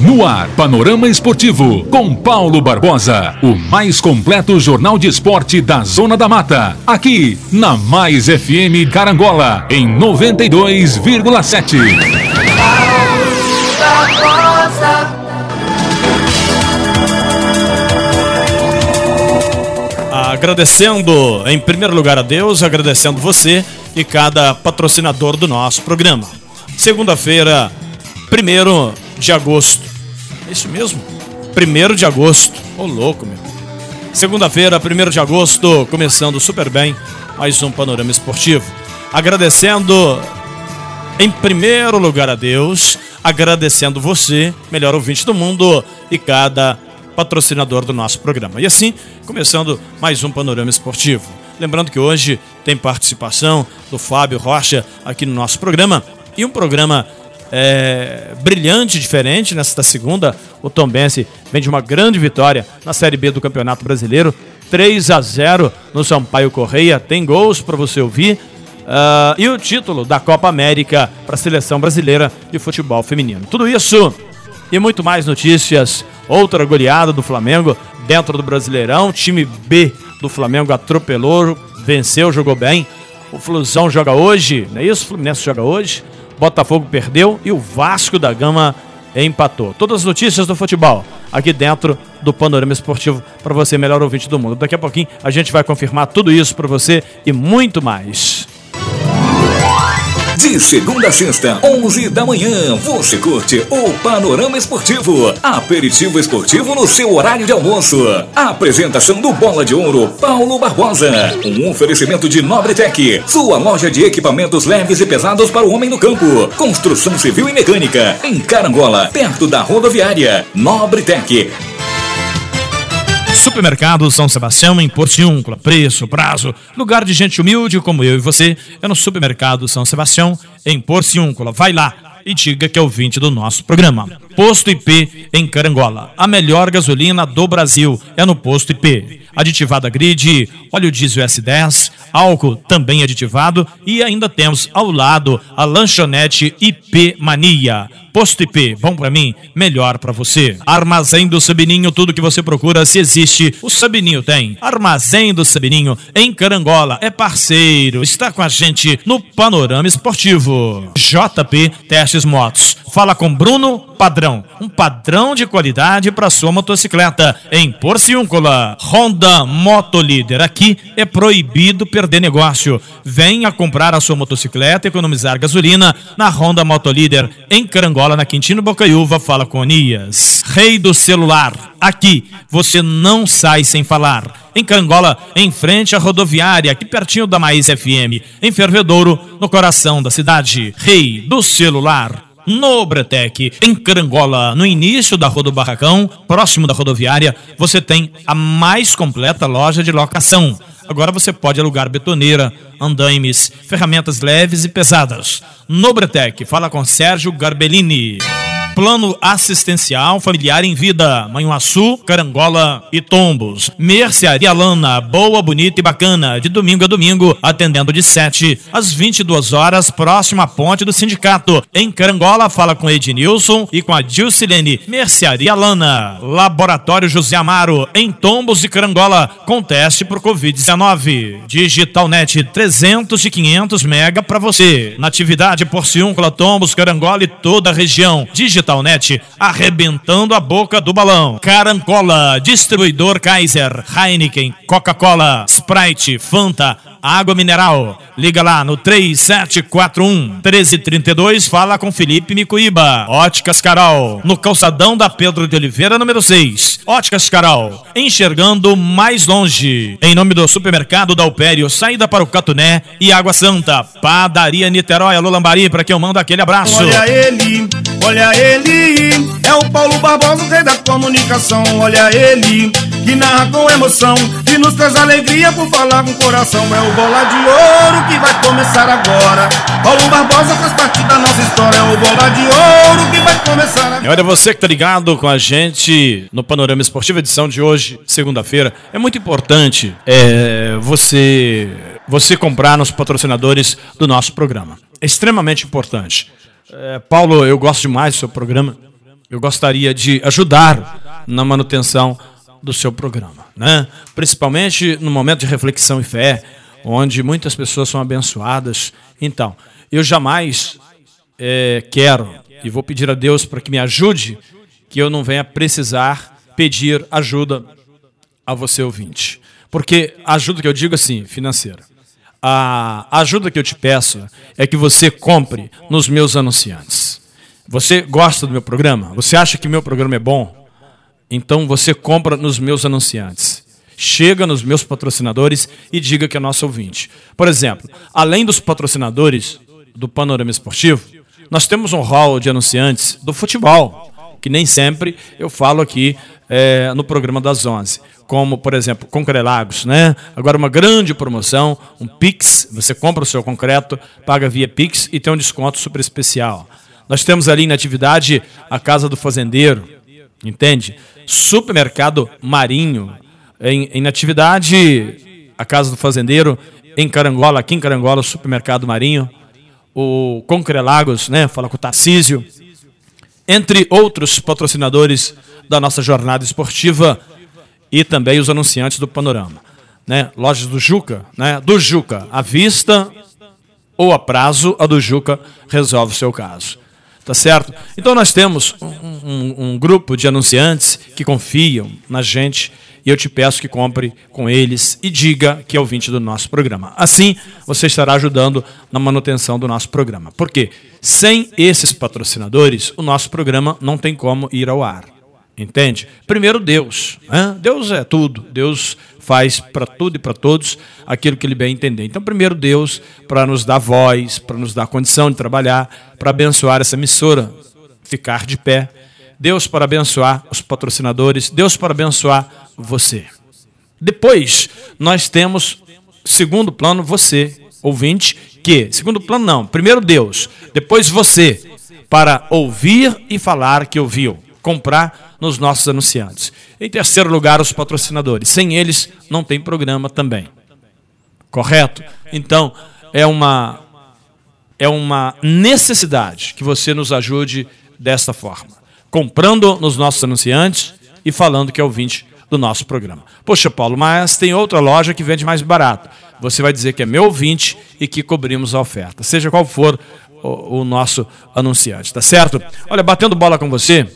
No ar, Panorama Esportivo, com Paulo Barbosa. O mais completo jornal de esporte da Zona da Mata. Aqui, na Mais FM Carangola, em 92,7. Agradecendo, em primeiro lugar, a Deus, agradecendo você e cada patrocinador do nosso programa. Segunda-feira, primeiro de agosto isso mesmo? 1 de agosto. Ô, oh, louco, meu. Segunda-feira, 1 de agosto, começando super bem mais um Panorama Esportivo. Agradecendo, em primeiro lugar, a Deus, agradecendo você, melhor ouvinte do mundo, e cada patrocinador do nosso programa. E assim, começando mais um Panorama Esportivo. Lembrando que hoje tem participação do Fábio Rocha aqui no nosso programa e um programa é, brilhante, diferente nesta segunda. O Tom Bense vem de uma grande vitória na Série B do Campeonato Brasileiro. 3 a 0 no Sampaio Correia. Tem gols para você ouvir. Uh, e o título da Copa América para a seleção brasileira de futebol feminino. Tudo isso e muito mais notícias. Outra goleada do Flamengo dentro do Brasileirão. Time B do Flamengo atropelou, venceu, jogou bem. O Flusão joga hoje, não é isso? O Fluminense joga hoje. Botafogo perdeu e o Vasco da Gama empatou. Todas as notícias do futebol aqui dentro do Panorama Esportivo para você, melhor ouvinte do mundo. Daqui a pouquinho a gente vai confirmar tudo isso para você e muito mais. De segunda a sexta, 11 da manhã, você curte o Panorama Esportivo. Aperitivo esportivo no seu horário de almoço. apresentação do Bola de Ouro, Paulo Barbosa. Um oferecimento de Nobretec, sua loja de equipamentos leves e pesados para o homem no campo. Construção civil e mecânica, em Carangola, perto da rodoviária. Nobretec. Supermercado São Sebastião em Porciúncula. Preço, prazo, lugar de gente humilde como eu e você é no Supermercado São Sebastião em Porciúncula. Vai lá e diga que é o 20 do nosso programa. Posto IP em Carangola. A melhor gasolina do Brasil é no Posto IP. Aditivada grid, óleo diesel S10, álcool também aditivado e ainda temos ao lado a lanchonete IP Mania. Posto IP, bom para mim, melhor para você. Armazém do Sabininho, tudo que você procura, se existe, o Sabininho tem. Armazém do Sabininho, em Carangola, é parceiro, está com a gente no Panorama Esportivo. JP Testes Motos. Fala com Bruno Padrão, um padrão de qualidade para sua motocicleta em Porciúncula. Honda Motolíder, aqui é proibido perder negócio. Venha comprar a sua motocicleta e economizar gasolina na Honda Motolíder em Carangola Angola, na Quintino Bocaiúva, fala com Anias. Rei do celular, aqui você não sai sem falar. Em Carangola, em frente à rodoviária, aqui pertinho da Maíz FM. Em Fervedouro, no coração da cidade. Rei do celular no Bretec, em Carangola, no início da Rua do Barracão, próximo da rodoviária, você tem a mais completa loja de locação. Agora você pode alugar betoneira, andaimes, ferramentas leves e pesadas. Nobretec, fala com Sérgio Garbellini. Plano Assistencial Familiar em Vida, Manhuaçu, Carangola e Tombos. Mercearia Lana, boa, bonita e bacana, de domingo a domingo, atendendo de 7 às 22 horas, próximo à ponte do sindicato. Em Carangola, fala com Ednilson e com a Dilcilene. Mercearia Lana, Laboratório José Amaro, em Tombos e Carangola, com teste por Covid-19. Digitalnet 300 e 500 mega para você. Natividade Porciúncula, Tombos, Carangola e toda a região. Digital Digitalnet, arrebentando a boca do balão. Carancola, distribuidor Kaiser, Heineken, Coca-Cola, Sprite, Fanta, água mineral. Liga lá no 3741 1332, fala com Felipe Micuíba. Óticas Carol, no calçadão da Pedro de Oliveira, número 6. Óticas Carol, enxergando mais longe. Em nome do supermercado da Alpério, saída para o Catuné e Água Santa. Padaria Niterói, Alô Lambari, para quem eu mando aquele abraço. Olha ele, olha ele, é o Paulo Barbosa, rei da comunicação, olha ele que narra com emoção e nos traz alegria por falar com coração. É o Bola de Ouro que vai começar agora. Paulo Barbosa faz parte da nossa história. É o Bola de Ouro que vai começar agora. Olha, você que tá ligado com a gente no Panorama Esportivo, edição de hoje, segunda-feira, é muito importante é, você, você comprar nos patrocinadores do nosso programa. É extremamente importante. É, Paulo, eu gosto demais do seu programa. Eu gostaria de ajudar na manutenção do seu programa, né? Principalmente no momento de reflexão e fé, onde muitas pessoas são abençoadas. Então, eu jamais é, quero e vou pedir a Deus para que me ajude, que eu não venha precisar pedir ajuda a você ouvinte, porque a ajuda que eu digo assim, financeira. A ajuda que eu te peço é que você compre nos meus anunciantes. Você gosta do meu programa? Você acha que meu programa é bom? Então você compra nos meus anunciantes. Chega nos meus patrocinadores e diga que é nosso ouvinte. Por exemplo, além dos patrocinadores do Panorama Esportivo, nós temos um hall de anunciantes do futebol, que nem sempre eu falo aqui é, no programa das 11. Como, por exemplo, Concrelagos, né? Agora uma grande promoção, um Pix, você compra o seu concreto, paga via Pix e tem um desconto super especial. Nós temos ali na atividade a Casa do Fazendeiro, entende? Supermercado Marinho, em, em atividade, a Casa do Fazendeiro, em Carangola, aqui em Carangola, Supermercado Marinho, o Concrelagos, né? Fala com o Tarcísio, entre outros patrocinadores da nossa jornada esportiva e também os anunciantes do Panorama. Né? Lojas do Juca, né? do Juca, à vista ou a prazo, a do Juca resolve o seu caso. Tá certo? Então nós temos um, um, um, grupo de anunciantes que confiam na gente e eu te peço que compre com eles e diga que é ouvinte do nosso programa. Assim, você estará ajudando na manutenção do nosso programa. Porque sem esses patrocinadores, o nosso programa não tem como ir ao ar. Entende? Primeiro Deus. Né? Deus é tudo. Deus faz para tudo e para todos aquilo que ele bem entender. Então, primeiro Deus para nos dar voz, para nos dar condição de trabalhar, para abençoar essa emissora, ficar de pé. Deus para abençoar os patrocinadores, Deus para abençoar você. Depois, nós temos segundo plano você, ouvinte, que segundo plano não, primeiro Deus, depois você para ouvir e falar que ouviu comprar nos nossos anunciantes. Em terceiro lugar, os patrocinadores. Sem eles, não tem programa também. Correto? Então, é uma, é uma necessidade que você nos ajude desta forma. Comprando nos nossos anunciantes e falando que é ouvinte do nosso programa. Poxa, Paulo, mas tem outra loja que vende mais barato. Você vai dizer que é meu ouvinte e que cobrimos a oferta, seja qual for o, o nosso anunciante, tá certo? Olha, batendo bola com você,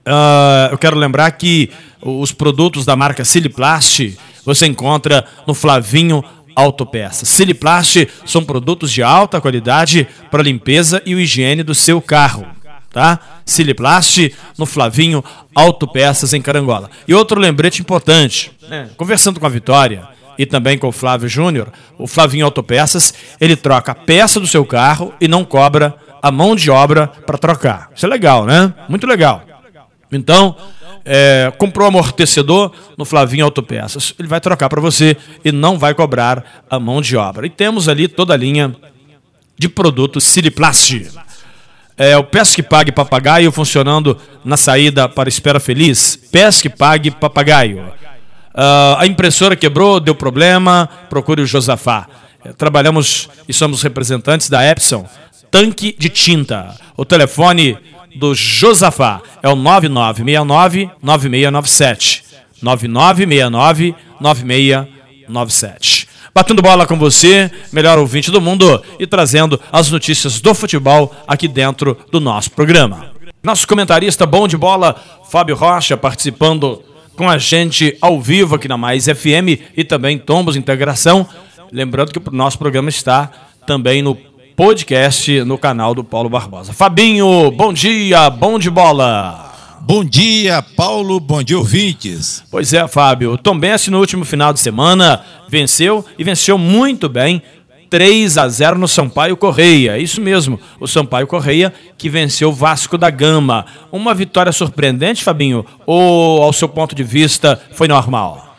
Uh, eu quero lembrar que os produtos da marca Siliplast você encontra no Flavinho Autopeças. Siliplast são produtos de alta qualidade para limpeza e higiene do seu carro. Tá? Siliplast no Flavinho Autopeças em Carangola. E outro lembrete importante, né? conversando com a Vitória e também com o Flávio Júnior, o Flavinho Autopeças, ele troca a peça do seu carro e não cobra a mão de obra para trocar. Isso é legal, né? Muito legal. Então, é, comprou amortecedor no Flavinho Autopeças. Ele vai trocar para você e não vai cobrar a mão de obra. E temos ali toda a linha de produtos Siliplast. É, o Pesque Pague Papagaio funcionando na saída para Espera Feliz. Pesque Pague Papagaio. Uh, a impressora quebrou, deu problema, procure o Josafá. É, trabalhamos e somos representantes da Epson. Tanque de tinta. O telefone do Josafá. É o 9969-9697. 9969-9697. Batendo bola com você, melhor ouvinte do mundo e trazendo as notícias do futebol aqui dentro do nosso programa. Nosso comentarista bom de bola, Fábio Rocha, participando com a gente ao vivo aqui na Mais FM e também Tombos Integração. Lembrando que o nosso programa está também no podcast no canal do Paulo Barbosa. Fabinho, bom dia, bom de bola. Bom dia, Paulo, bom dia, ouvintes. Pois é, Fábio, o Tombense no último final de semana venceu e venceu muito bem 3 a 0 no Sampaio Correia. Isso mesmo, o Sampaio Correia que venceu o Vasco da Gama. Uma vitória surpreendente, Fabinho? Ou, ao seu ponto de vista, foi normal?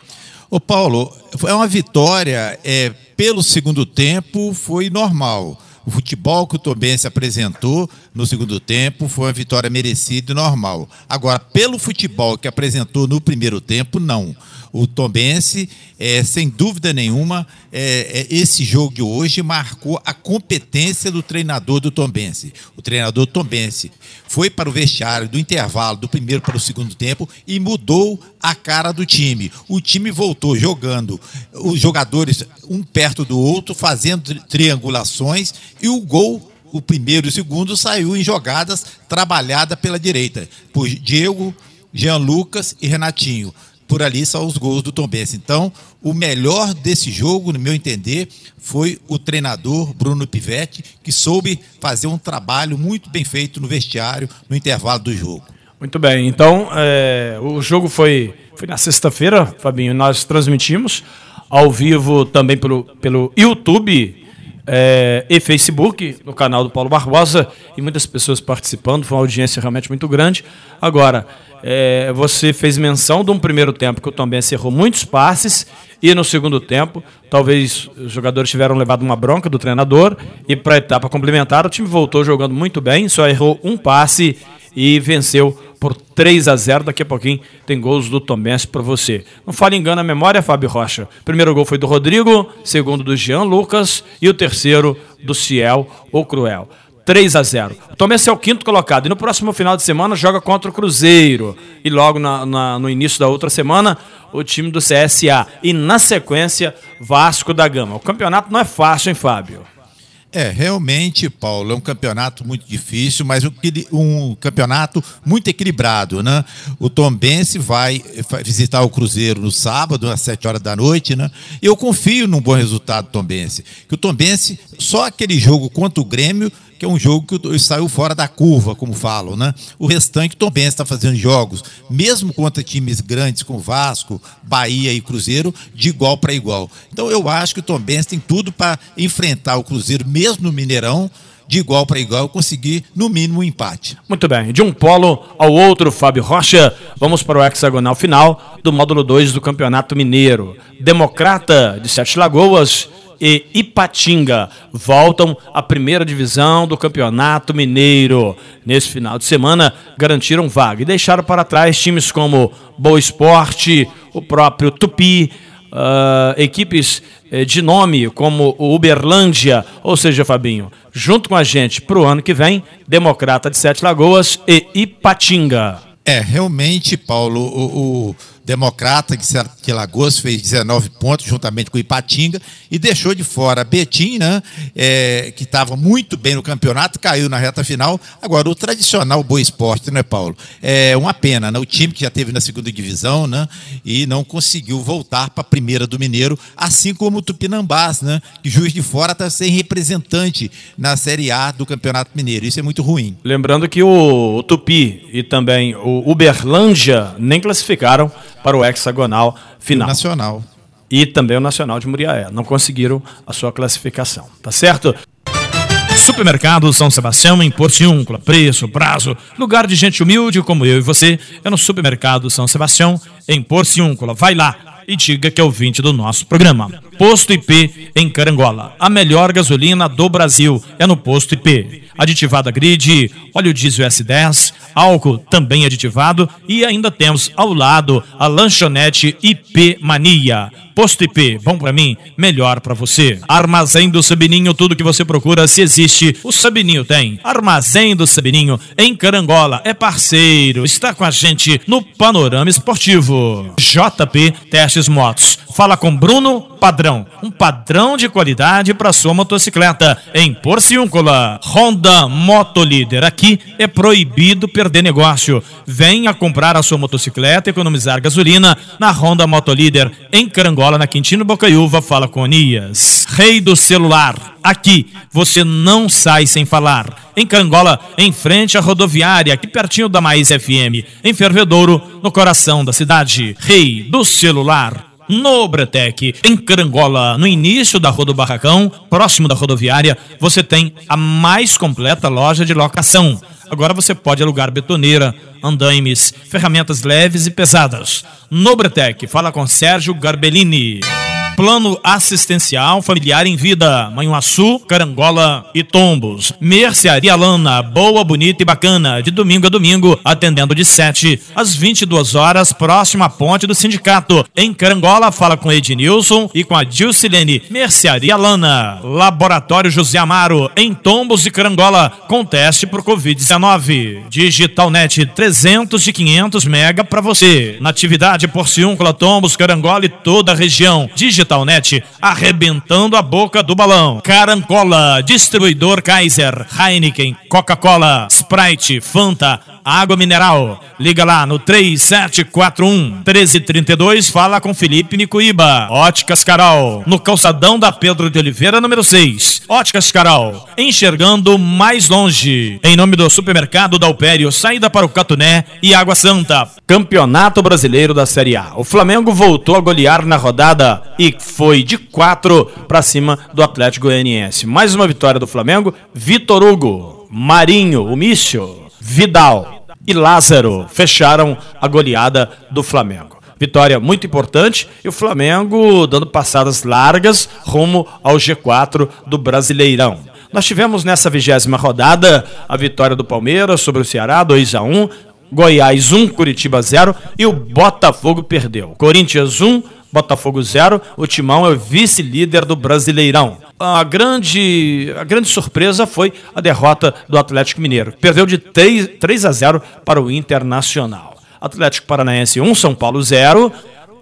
Ô Paulo, é uma vitória é, pelo segundo tempo, foi normal. O futebol que o Tombense apresentou no segundo tempo foi uma vitória merecida e normal. Agora, pelo futebol que apresentou no primeiro tempo, não. O Tombense, é, sem dúvida nenhuma, é, é, esse jogo de hoje marcou a competência do treinador do Tombense. O treinador Tombense foi para o vestiário do intervalo do primeiro para o segundo tempo e mudou a cara do time. O time voltou jogando, os jogadores um perto do outro, fazendo triangulações e o gol o primeiro e o segundo saiu em jogadas trabalhadas pela direita, por Diego, Jean Lucas e Renatinho por ali são os gols do Tom Benz. Então, o melhor desse jogo, no meu entender, foi o treinador Bruno Pivetti, que soube fazer um trabalho muito bem feito no vestiário, no intervalo do jogo. Muito bem, então é, o jogo foi, foi na sexta-feira, Fabinho, nós transmitimos ao vivo também pelo, pelo YouTube é, e Facebook, no canal do Paulo Barbosa, e muitas pessoas participando, foi uma audiência realmente muito grande. Agora, é, você fez menção de um primeiro tempo que o Tom errou muitos passes e no segundo tempo, talvez os jogadores tiveram levado uma bronca do treinador e para a etapa complementar o time voltou jogando muito bem, só errou um passe e venceu por 3 a 0. Daqui a pouquinho tem gols do Tombense para você. Não fale engano a memória, Fábio Rocha. primeiro gol foi do Rodrigo, segundo do Jean Lucas e o terceiro do Ciel ou Cruel. 3 a 0. O é o quinto colocado e no próximo final de semana joga contra o Cruzeiro. E logo na, na, no início da outra semana, o time do CSA. E na sequência, Vasco da Gama. O campeonato não é fácil, hein, Fábio? É, realmente, Paulo, é um campeonato muito difícil, mas um campeonato muito equilibrado, né? O Tom Bense vai visitar o Cruzeiro no sábado, às 7 horas da noite, né? Eu confio num bom resultado do Tom Bense. Que o Tom Bense, só aquele jogo contra o Grêmio que é um jogo que saiu fora da curva, como falam, né? O restante, Benz está fazendo jogos, mesmo contra times grandes como Vasco, Bahia e Cruzeiro, de igual para igual. Então eu acho que o Tom Benz tem tudo para enfrentar o Cruzeiro, mesmo no Mineirão, de igual para igual, conseguir no mínimo um empate. Muito bem, de um polo ao outro, Fábio Rocha, vamos para o hexagonal final do módulo 2 do Campeonato Mineiro. Democrata de Sete Lagoas e Ipatinga voltam à primeira divisão do Campeonato Mineiro. Nesse final de semana, garantiram vaga e deixaram para trás times como Boa Esporte, o próprio Tupi, uh, equipes eh, de nome como o Uberlândia, ou seja, Fabinho, junto com a gente para o ano que vem, Democrata de Sete Lagoas e Ipatinga. É, realmente, Paulo, o, o Democrata, que Lagoas fez 19 pontos juntamente com Ipatinga e deixou de fora Betim, né, é, que estava muito bem no campeonato, caiu na reta final. Agora, o tradicional Boa Esporte, né, Paulo? É uma pena, né? O time que já teve na segunda divisão, né, e não conseguiu voltar para a primeira do Mineiro, assim como o Tupinambás, né, que Juiz de Fora está sem representante na Série A do Campeonato Mineiro. Isso é muito ruim. Lembrando que o, o Tupi e também o Uberlândia nem classificaram para o hexagonal final. O nacional. E também o Nacional de Muriaé. Não conseguiram a sua classificação. Tá certo? Supermercado São Sebastião em Porciúncula. Preço, prazo, lugar de gente humilde como eu e você é no Supermercado São Sebastião em Porciúncula. Vai lá e diga que é ouvinte do nosso programa. Posto IP em Carangola. A melhor gasolina do Brasil é no Posto IP. Aditivada grid, óleo diesel S10, álcool também aditivado e ainda temos ao lado a lanchonete IP Mania. Posto IP, bom para mim, melhor para você. Armazém do Sabininho, tudo que você procura, se existe, o Sabininho tem. Armazém do Sabininho, em Carangola, é parceiro, está com a gente no Panorama Esportivo. JP Testes Motos. Fala com Bruno Padrão, um padrão de qualidade para sua motocicleta em Porciúncula. Honda Motolíder, aqui é proibido perder negócio. Venha comprar a sua motocicleta e economizar gasolina na Honda Motolíder em Carangola, na Quintino Bocaiúva. Fala com Anias. Rei do celular, aqui você não sai sem falar. Em Carangola, em frente à rodoviária, aqui pertinho da Maísa FM. Em Fervedouro, no coração da cidade. Rei do celular no Bretec, em Carangola, no início da Rua do Barracão, próximo da rodoviária, você tem a mais completa loja de locação. Agora você pode alugar betoneira, andaimes, ferramentas leves e pesadas. No Bretec, fala com Sérgio Garbellini. Plano Assistencial Familiar em Vida, Manhuaçu, Carangola e Tombos. Mercearia Lana, boa, bonita e bacana, de domingo a domingo, atendendo de 7 às 22 horas, próximo à ponte do sindicato. Em Carangola, fala com Ednilson e com a Dilcilene. Mercearia Lana, Laboratório José Amaro, em Tombos e Carangola, com teste por Covid-19. Digitalnet 300 e 500 mega para você. Natividade Porciúncula, Tombos, Carangola e toda a região. Digital Digitalnet, arrebentando a boca do balão. Carancola, distribuidor Kaiser, Heineken, Coca-Cola, Sprite, Fanta, água mineral. Liga lá no 3741 1332, fala com Felipe Micuíba. Óticas Carol, no calçadão da Pedro de Oliveira, número 6. Óticas Carol, enxergando mais longe. Em nome do supermercado Dalpério, saída para o Catuné e Água Santa. Campeonato Brasileiro da Série A. O Flamengo voltou a golear na rodada e foi de 4 para cima do Atlético Goianiense. Mais uma vitória do Flamengo. Vitor Hugo, Marinho, o Mício, Vidal e Lázaro fecharam a goleada do Flamengo. Vitória muito importante e o Flamengo dando passadas largas rumo ao G4 do Brasileirão. Nós tivemos nessa vigésima rodada a vitória do Palmeiras sobre o Ceará, 2 a 1 Goiás 1, Curitiba 0 e o Botafogo perdeu. Corinthians 1, Botafogo 0. O Timão é o vice-líder do Brasileirão. A grande, a grande surpresa foi a derrota do Atlético Mineiro. Perdeu de 3, 3 a 0 para o Internacional. Atlético Paranaense 1, São Paulo 0.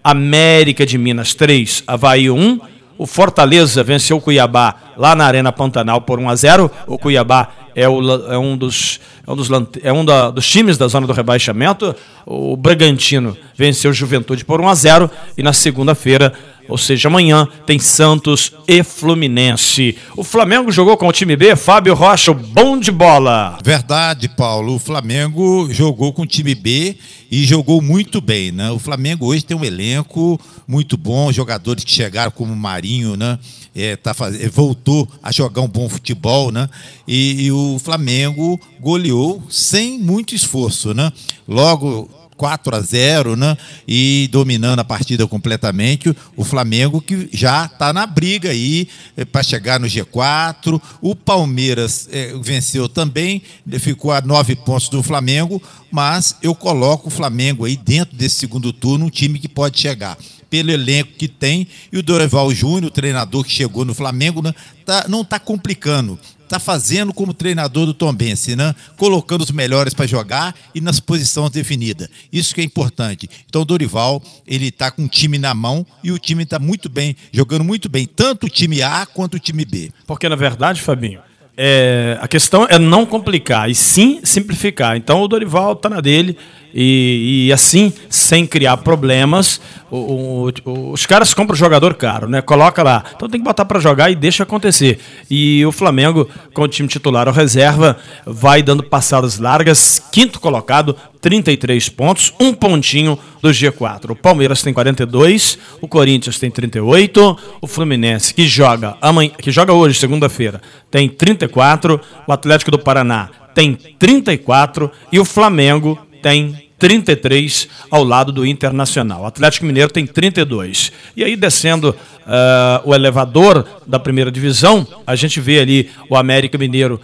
América de Minas 3, Havaí 1. O Fortaleza venceu o Cuiabá lá na Arena Pantanal por 1 a 0. O Cuiabá é, o, é um, dos, é um, dos, é um da, dos times da zona do rebaixamento. O Bragantino venceu Juventude por 1 a 0 e na segunda-feira ou seja, amanhã tem Santos e Fluminense. O Flamengo jogou com o time B, Fábio Rocha, bom de bola. Verdade, Paulo. O Flamengo jogou com o time B e jogou muito bem, né? O Flamengo hoje tem um elenco muito bom, jogadores que chegaram como Marinho, né? É, tá faz... É, voltou a jogar um bom futebol, né? E, e o Flamengo goleou sem muito esforço, né? Logo 4 a 0, né? E dominando a partida completamente. O Flamengo que já está na briga aí é, para chegar no G4. O Palmeiras é, venceu também, ficou a nove pontos do Flamengo, mas eu coloco o Flamengo aí dentro desse segundo turno, um time que pode chegar pelo elenco que tem. E o Dorival Júnior, o treinador que chegou no Flamengo, né, tá, não está complicando está fazendo como treinador do Tombense, né? colocando os melhores para jogar e nas posições definidas. Isso que é importante. Então o Dorival, ele está com o time na mão e o time está muito bem, jogando muito bem, tanto o time A quanto o time B. Porque na verdade, Fabinho, é, a questão é não complicar e sim simplificar. Então o Dorival está na dele e, e, assim, sem criar problemas, o, o, os caras compram jogador caro, né? Coloca lá. Então tem que botar para jogar e deixa acontecer. E o Flamengo, com o time titular ou reserva, vai dando passadas largas. Quinto colocado, 33 pontos, um pontinho do G4. O Palmeiras tem 42, o Corinthians tem 38, o Fluminense, que joga, amanhã, que joga hoje, segunda-feira, tem 34, o Atlético do Paraná tem 34 e o Flamengo tem 33 ao lado do Internacional. O Atlético Mineiro tem 32. E aí, descendo uh, o elevador da primeira divisão, a gente vê ali o América Mineiro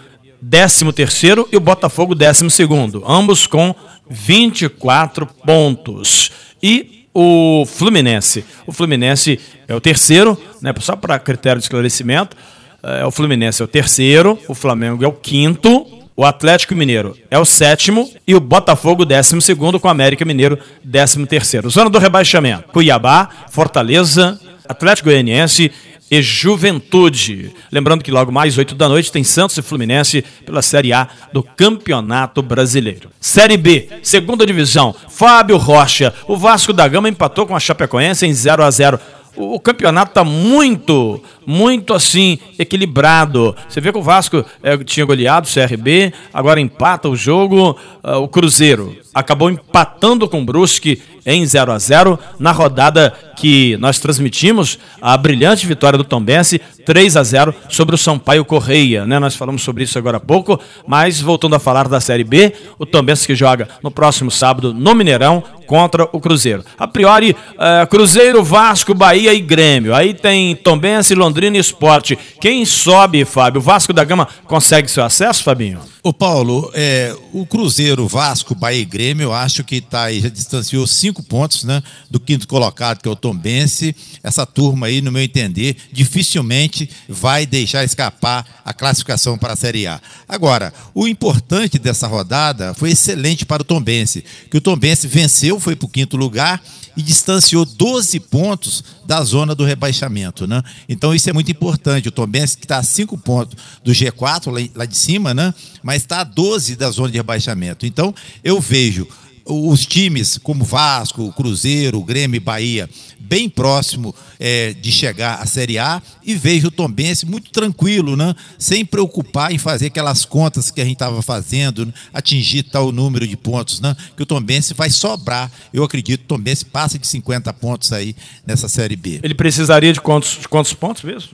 13 terceiro e o Botafogo 12 segundo, ambos com 24 pontos. E o Fluminense. O Fluminense é o terceiro, né, só para critério de esclarecimento. É, o Fluminense é o terceiro, o Flamengo é o quinto, o Atlético Mineiro é o sétimo e o Botafogo, décimo segundo, com o América Mineiro, décimo terceiro. Zona do rebaixamento: Cuiabá, Fortaleza, Atlético Goianiense e Juventude. Lembrando que logo mais oito da noite tem Santos e Fluminense pela Série A do Campeonato Brasileiro. Série B, segunda divisão. Fábio Rocha. O Vasco da Gama empatou com a Chapecoense em 0 a 0 o, campeonato está muito, muito assim, equilibrado. Você vê que o Vasco é, tinha goleado o CRB, agora empata o jogo. Uh, o Cruzeiro acabou empatando com o Brusque em 0 a 0 na rodada que nós transmitimos a brilhante vitória do Tombense 3 a 0 sobre o Sampaio Correia, né? Nós falamos sobre isso agora há pouco, mas voltando a falar da Série B, o Tombense que joga no próximo sábado no Mineirão contra o Cruzeiro. A priori, uh, Cruzeiro, Vasco, Bahia e Grêmio. Aí tem Tombense, Londrina e Esporte. Quem sobe, Fábio? O Vasco da Gama consegue seu acesso, Fabinho? O Paulo, é, o Cruzeiro, Vasco, Bahia e Grêmio, eu acho que tá aí, já distanciou cinco pontos né, do quinto colocado, que é o Tombense. Essa turma aí, no meu entender, dificilmente vai deixar escapar a classificação para a Série A. Agora, o importante dessa rodada foi excelente para o Tombense, que o Tombense venceu, foi para o quinto lugar e distanciou 12 pontos da zona do rebaixamento, né? Então isso é muito importante. O Tombense que está a 5 pontos do G4 lá, de cima, né? Mas está a 12 da zona de rebaixamento. Então eu vejo os times como Vasco, Cruzeiro, Grêmio e Bahia bem próximo é, de chegar à Série A e vejo o Tombense muito tranquilo, né? sem preocupar em fazer aquelas contas que a gente estava fazendo, né? atingir tal número de pontos, né? que o Tombense vai sobrar. Eu acredito que o Tombense passa de 50 pontos aí nessa Série B. Ele precisaria de quantos, de quantos pontos mesmo?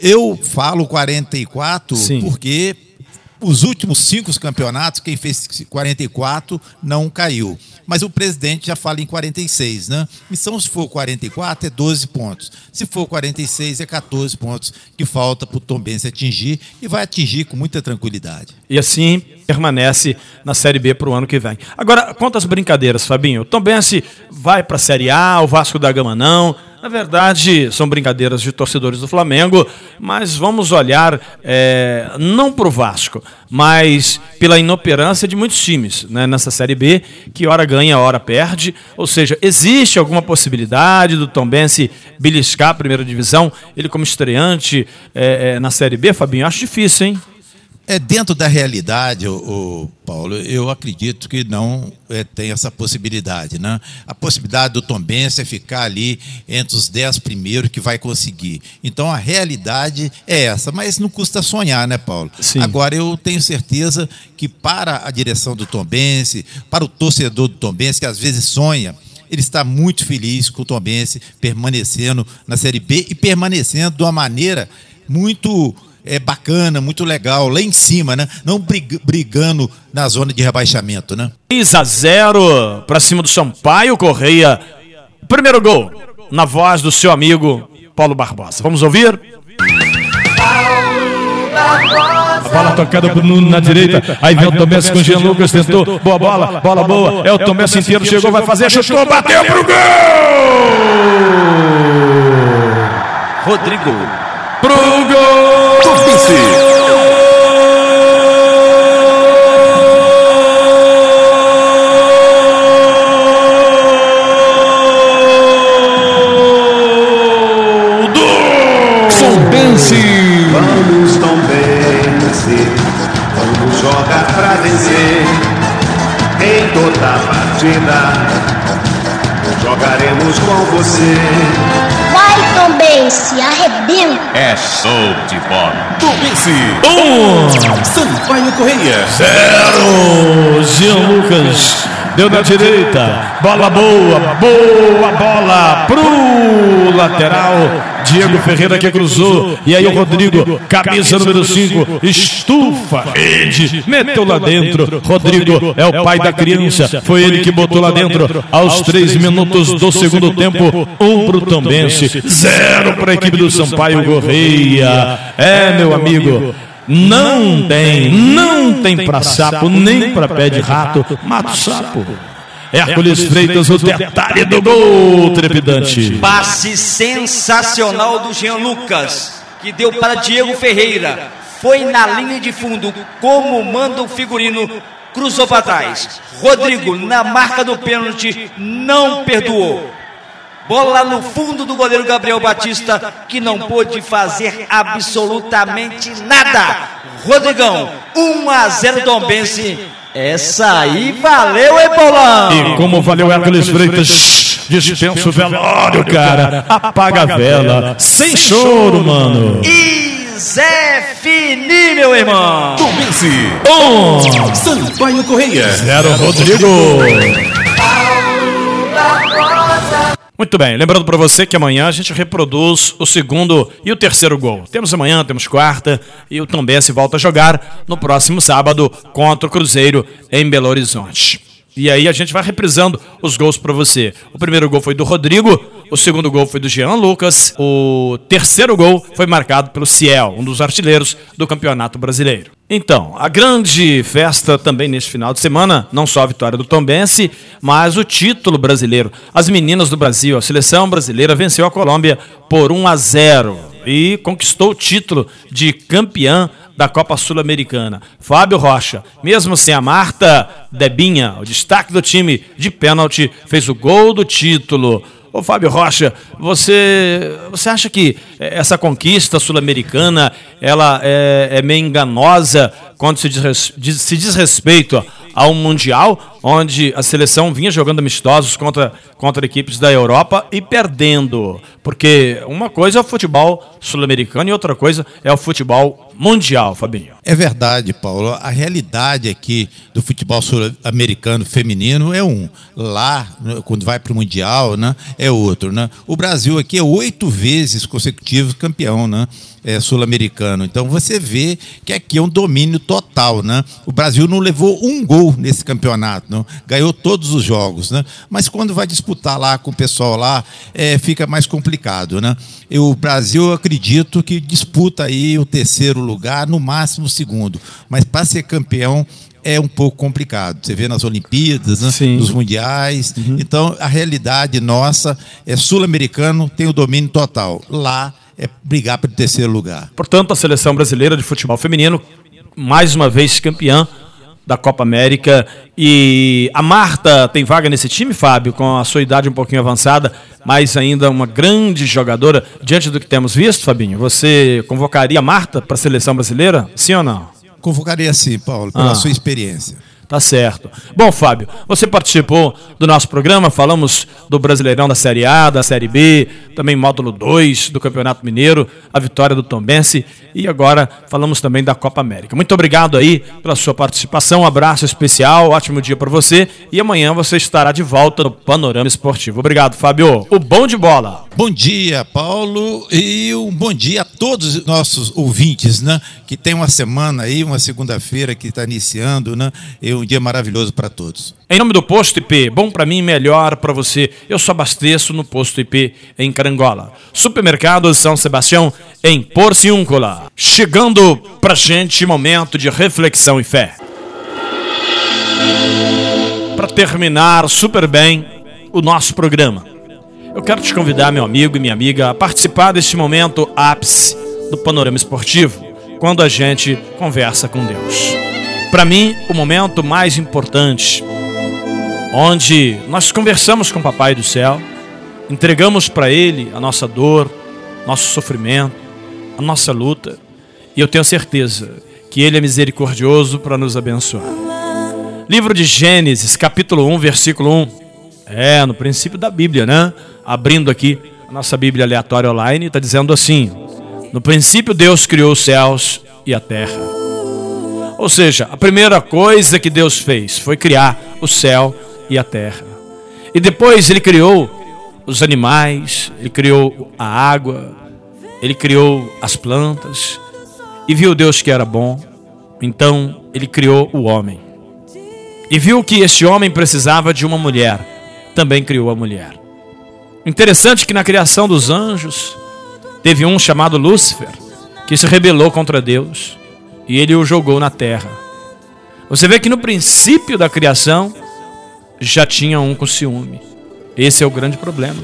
Eu falo 44 Sim. porque os últimos cinco campeonatos, quem fez 44 não caiu. Mas o presidente já fala em 46, né? Então, se for 44, é 12 pontos. Se for 46, é 14 pontos que falta para o Tom Benz atingir e vai atingir com muita tranquilidade. E assim permanece na Série B para o ano que vem. Agora, quantas brincadeiras, Fabinho? O Tom Benz vai para a Série A, o Vasco da Gama não. Na verdade, são brincadeiras de torcedores do Flamengo, mas vamos olhar é, não para o Vasco, mas pela inoperância de muitos times né, nessa Série B, que hora ganha, hora perde. Ou seja, existe alguma possibilidade do Tom Bense beliscar a primeira divisão, ele como estreante é, é, na Série B, Fabinho? Acho difícil, hein? É dentro da realidade, o, o Paulo. Eu acredito que não é, tem essa possibilidade, né? A possibilidade do Tombense é ficar ali entre os dez primeiros que vai conseguir. Então a realidade é essa, mas não custa sonhar, né, Paulo? Sim. Agora eu tenho certeza que para a direção do Tombense, para o torcedor do Tombense que às vezes sonha ele está muito feliz com o Tombense permanecendo na Série B e permanecendo de uma maneira muito é bacana, muito legal, lá em cima, né? Não brigando na zona de rebaixamento, né? 3 a 0 para cima do Sampaio Correia. Primeiro gol na voz do seu amigo Paulo Barbosa. Vamos ouvir? A bola tocada pro Nuno na direita. Aí vem o Tomés com o Jean Lucas, tentou. Boa bola, bola boa. É o Tomés inteiro, chegou, vai fazer, chutou, bateu pro gol! Rodrigo. Pro! Turbice. Vamos Tombense, vamos jogar pra vencer. Em toda partida, jogaremos com você. Tombense, arrebenta. É show de bola. Tombense, um. Sampaio Correia, zero. Jean Lucas, deu na direita. Bola boa, boa bola pro lateral. Diego Ferreira que cruzou. E aí o Rodrigo, camisa número 5, estufa rede, meteu lá dentro. Rodrigo é o pai da criança. Foi ele que botou lá dentro aos três minutos do segundo tempo. Um pro Tombense, zero para a equipe do Sampaio Correia. É, meu amigo. Não tem, não tem para sapo, nem para pé de rato. Mata o sapo. Hércules Freitas, o detalhe do gol trepidante. Passe sensacional do Jean Lucas, que deu para Diego Ferreira. Foi na linha de fundo, como manda o figurino, cruzou para trás. Rodrigo, na marca do pênalti, não perdoou. Bola no fundo do goleiro Gabriel Batista, que não pôde fazer absolutamente nada. Rodrigão, 1 a 0 Tombense essa aí valeu, hein, Paulão? E como valeu Hércules Freitas, dispensa o velório, cara. Apaga a vela. Sem choro, mano. E Zé Fini, meu irmão. Comece. Um. Sampaio Correia. Zero, Rodrigo. Muito bem, lembrando para você que amanhã a gente reproduz o segundo e o terceiro gol. Temos amanhã, temos quarta e o Tombense volta a jogar no próximo sábado contra o Cruzeiro em Belo Horizonte. E aí a gente vai reprisando os gols para você. O primeiro gol foi do Rodrigo, o segundo gol foi do Jean Lucas, o terceiro gol foi marcado pelo Ciel, um dos artilheiros do Campeonato Brasileiro. Então, a grande festa também neste final de semana, não só a vitória do Tombense, mas o título brasileiro. As meninas do Brasil, a seleção brasileira venceu a Colômbia por 1 a 0 e conquistou o título de campeã da Copa Sul-Americana. Fábio Rocha, mesmo sem a Marta Debinha, o destaque do time de pênalti, fez o gol do título. Ô Fábio Rocha, você, você acha que essa conquista sul-americana ela é, é, meio enganosa quando se diz, se diz respeito ao Mundial, onde a seleção vinha jogando amistosos contra, contra equipes da Europa e perdendo. Porque uma coisa é o futebol sul-americano e outra coisa é o futebol mundial, Fabinho. É verdade, Paulo. A realidade aqui do futebol sul-americano feminino é um. Lá, quando vai para o Mundial, né, é outro. Né? O Brasil aqui é oito vezes consecutivo campeão. Né? é, sul-americano. Então você vê que aqui é um domínio total, né? O Brasil não levou um gol nesse campeonato, não? ganhou todos os jogos, né? Mas quando vai disputar lá com o pessoal lá, é, fica mais complicado, né? E o Brasil, eu acredito que disputa aí o terceiro lugar, no máximo o segundo. Mas para ser campeão, é um pouco complicado. Você vê nas Olimpíadas, né? nos mundiais. Uhum. Então, a realidade nossa é sul-americano, tem o domínio total. Lá é brigar pelo terceiro lugar. Portanto, a seleção brasileira de futebol feminino, mais uma vez campeã da Copa América. E a Marta tem vaga nesse time, Fábio, com a sua idade um pouquinho avançada, mas ainda uma grande jogadora. Diante do que temos visto, Fabinho, você convocaria a Marta para a seleção brasileira? Sim ou não? Convocaria sim, Paulo, pela ah. sua experiência. Tá certo. Bom, Fábio, você participou do nosso programa, falamos do Brasileirão da Série A, da Série B, também módulo 2 do Campeonato Mineiro, a vitória do Tombense e agora falamos também da Copa América. Muito obrigado aí pela sua participação, um abraço especial, ótimo dia para você e amanhã você estará de volta no Panorama Esportivo. Obrigado, Fábio. O bom de bola. Bom dia, Paulo, e um bom dia a todos os nossos ouvintes, né? Que tem uma semana aí, uma segunda-feira que está iniciando, né? E um dia maravilhoso para todos. Em nome do Posto IP, bom para mim, melhor para você. Eu só abasteço no Posto IP em Carangola. Supermercado São Sebastião em Porciúncula. Chegando pra gente momento de reflexão e fé. Para terminar super bem o nosso programa, eu quero te convidar, meu amigo e minha amiga, a participar deste momento ápice do panorama esportivo, quando a gente conversa com Deus. Para mim, o momento mais importante, onde nós conversamos com o Papai do Céu, entregamos para Ele a nossa dor, nosso sofrimento, a nossa luta, e eu tenho certeza que Ele é misericordioso para nos abençoar. Livro de Gênesis, capítulo 1, versículo 1. É, no princípio da Bíblia, né? Abrindo aqui a nossa Bíblia aleatória online, está dizendo assim: No princípio Deus criou os céus e a terra. Ou seja, a primeira coisa que Deus fez foi criar o céu e a terra. E depois ele criou os animais, ele criou a água, ele criou as plantas. E viu Deus que era bom. Então ele criou o homem. E viu que esse homem precisava de uma mulher. Também criou a mulher. Interessante que na criação dos anjos teve um chamado Lúcifer que se rebelou contra Deus e ele o jogou na terra. Você vê que no princípio da criação já tinha um com ciúme. Esse é o grande problema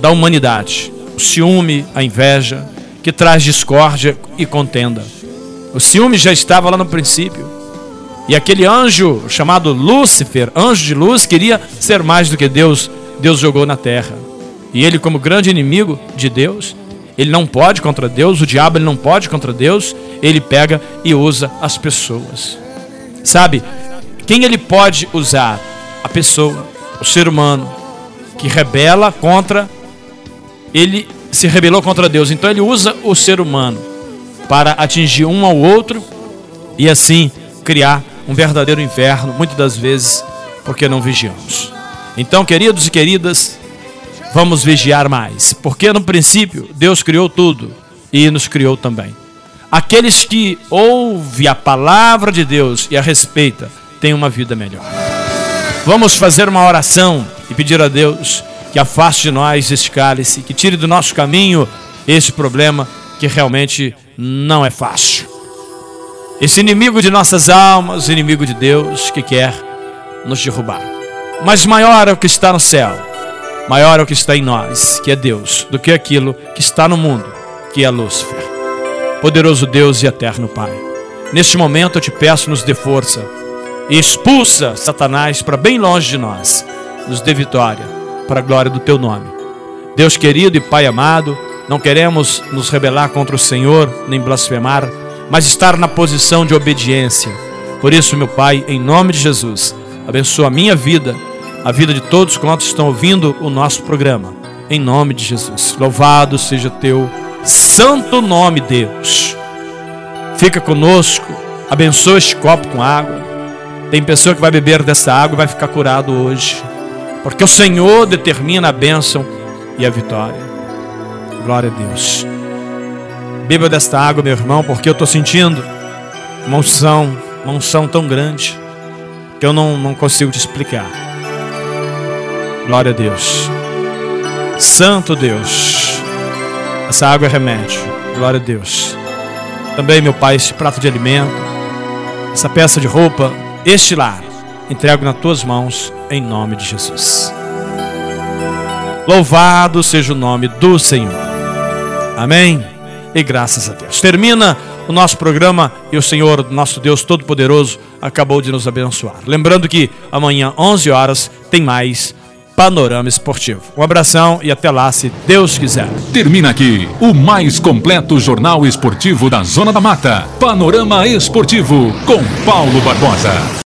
da humanidade. O ciúme, a inveja, que traz discórdia e contenda. O ciúme já estava lá no princípio. E aquele anjo chamado Lúcifer, anjo de luz, queria ser mais do que Deus. Deus jogou na terra. E ele, como grande inimigo de Deus, ele não pode contra Deus, o diabo ele não pode contra Deus, ele pega e usa as pessoas. Sabe? Quem ele pode usar? A pessoa, o ser humano, que rebela contra. Ele se rebelou contra Deus. Então ele usa o ser humano para atingir um ao outro e assim criar um verdadeiro inferno, muitas das vezes porque não vigiamos. Então, queridos e queridas, vamos vigiar mais, porque no princípio Deus criou tudo e nos criou também. Aqueles que ouvem a palavra de Deus e a respeita têm uma vida melhor. Vamos fazer uma oração e pedir a Deus que afaste de nós esse cálice, que tire do nosso caminho esse problema que realmente não é fácil. Esse inimigo de nossas almas, inimigo de Deus, que quer nos derrubar. Mas maior é o que está no céu, maior é o que está em nós, que é Deus, do que aquilo que está no mundo, que é Lúcifer. Poderoso Deus e eterno Pai, neste momento eu te peço, nos dê força e expulsa Satanás para bem longe de nós, nos dê vitória, para a glória do teu nome. Deus querido e Pai amado, não queremos nos rebelar contra o Senhor, nem blasfemar, mas estar na posição de obediência. Por isso, meu Pai, em nome de Jesus, abençoa a minha vida, a vida de todos quantos estão ouvindo o nosso programa. Em nome de Jesus. Louvado seja teu santo nome, Deus. Fica conosco, abençoa este copo com água. Tem pessoa que vai beber dessa água e vai ficar curado hoje. Porque o Senhor determina a bênção e a vitória. Glória a Deus. Beba desta água, meu irmão, porque eu estou sentindo uma unção, uma unção tão grande que eu não, não consigo te explicar. Glória a Deus. Santo Deus. Essa água é remédio. Glória a Deus. Também, meu Pai, esse prato de alimento, essa peça de roupa, este lar, entrego nas tuas mãos, em nome de Jesus. Louvado seja o nome do Senhor. Amém. E graças a Deus. Termina o nosso programa e o Senhor, nosso Deus Todo-Poderoso, acabou de nos abençoar. Lembrando que amanhã, 11 horas, tem mais Panorama Esportivo. Um abração e até lá, se Deus quiser. Termina aqui o mais completo jornal esportivo da Zona da Mata. Panorama Esportivo com Paulo Barbosa.